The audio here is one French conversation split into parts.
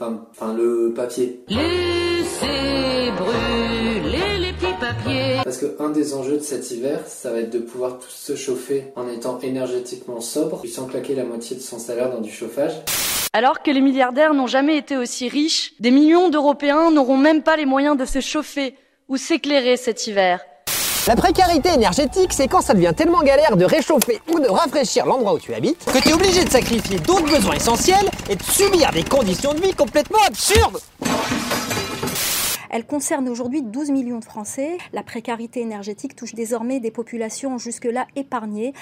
Enfin, enfin le papier. Laissez brûler les petits papiers. Parce que un des enjeux de cet hiver, ça va être de pouvoir tous se chauffer en étant énergétiquement sobre, puis sans claquer la moitié de son salaire dans du chauffage. Alors que les milliardaires n'ont jamais été aussi riches, des millions d'Européens n'auront même pas les moyens de se chauffer ou s'éclairer cet hiver. La précarité énergétique, c'est quand ça devient tellement galère de réchauffer ou de rafraîchir l'endroit où tu habites que tu es obligé de sacrifier d'autres besoins essentiels et de subir des conditions de vie complètement absurdes. Elle concerne aujourd'hui 12 millions de Français. La précarité énergétique touche désormais des populations jusque-là épargnées.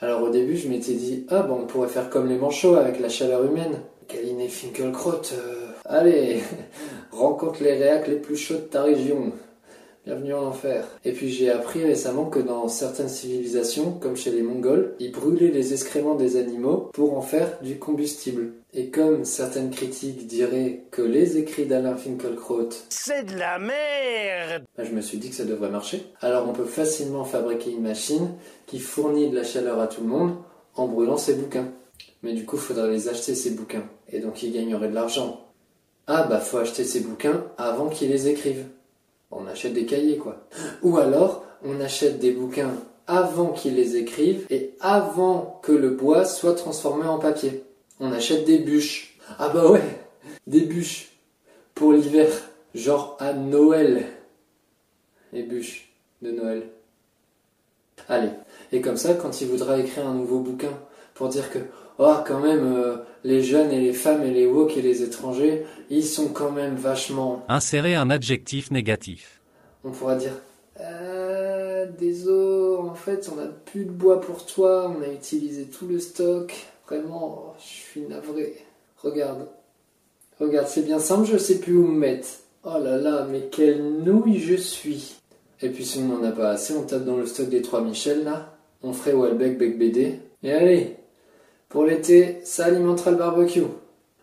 Alors au début, je m'étais dit, ah bon, on pourrait faire comme les manchots avec la chaleur humaine. Kaline Finkelkraut, euh, allez, rencontre les réacs les plus chauds de ta région. Bienvenue en enfer. Et puis j'ai appris récemment que dans certaines civilisations, comme chez les Mongols, ils brûlaient les excréments des animaux pour en faire du combustible. Et comme certaines critiques diraient que les écrits d'Alain Finkielkraut C'est de la merde bah, je me suis dit que ça devrait marcher. Alors on peut facilement fabriquer une machine qui fournit de la chaleur à tout le monde en brûlant ses bouquins. Mais du coup, il faudrait les acheter ces bouquins. Et donc ils gagneraient de l'argent. Ah bah faut acheter ces bouquins avant qu'ils les écrivent. On achète des cahiers quoi. Ou alors on achète des bouquins avant qu'ils les écrivent et avant que le bois soit transformé en papier. On achète des bûches. Ah bah ouais, des bûches pour l'hiver, genre à Noël. Les bûches de Noël. Allez, et comme ça, quand il voudra écrire un nouveau bouquin pour dire que, oh, quand même, euh, les jeunes et les femmes et les woke et les étrangers, ils sont quand même vachement. Insérer un adjectif négatif. On pourra dire, euh, désolé, en fait, on n'a plus de bois pour toi, on a utilisé tout le stock. Vraiment, oh, je suis navré. Regarde. Regarde, c'est bien simple, je sais plus où me mettre. Oh là là, mais quelle nouille je suis. Et puis si on n'en a pas assez, on tape dans le stock des trois Michel là. On ferait Walbeck Bec BD. Et allez, pour l'été, ça alimentera le barbecue.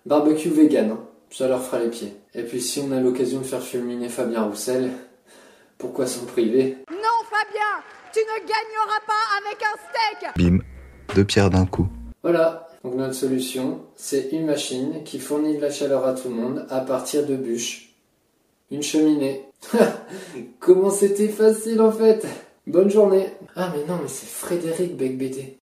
Barbecue vegan, hein. ça leur fera les pieds. Et puis si on a l'occasion de faire fulminer Fabien Roussel, pourquoi s'en priver? Non, Fabien, tu ne gagneras pas avec un steak Bim, deux pierres d'un coup. Voilà, donc notre solution, c'est une machine qui fournit de la chaleur à tout le monde à partir de bûches. Une cheminée. Comment c'était facile en fait? Bonne journée. Ah mais non, mais c'est Frédéric Becbédé.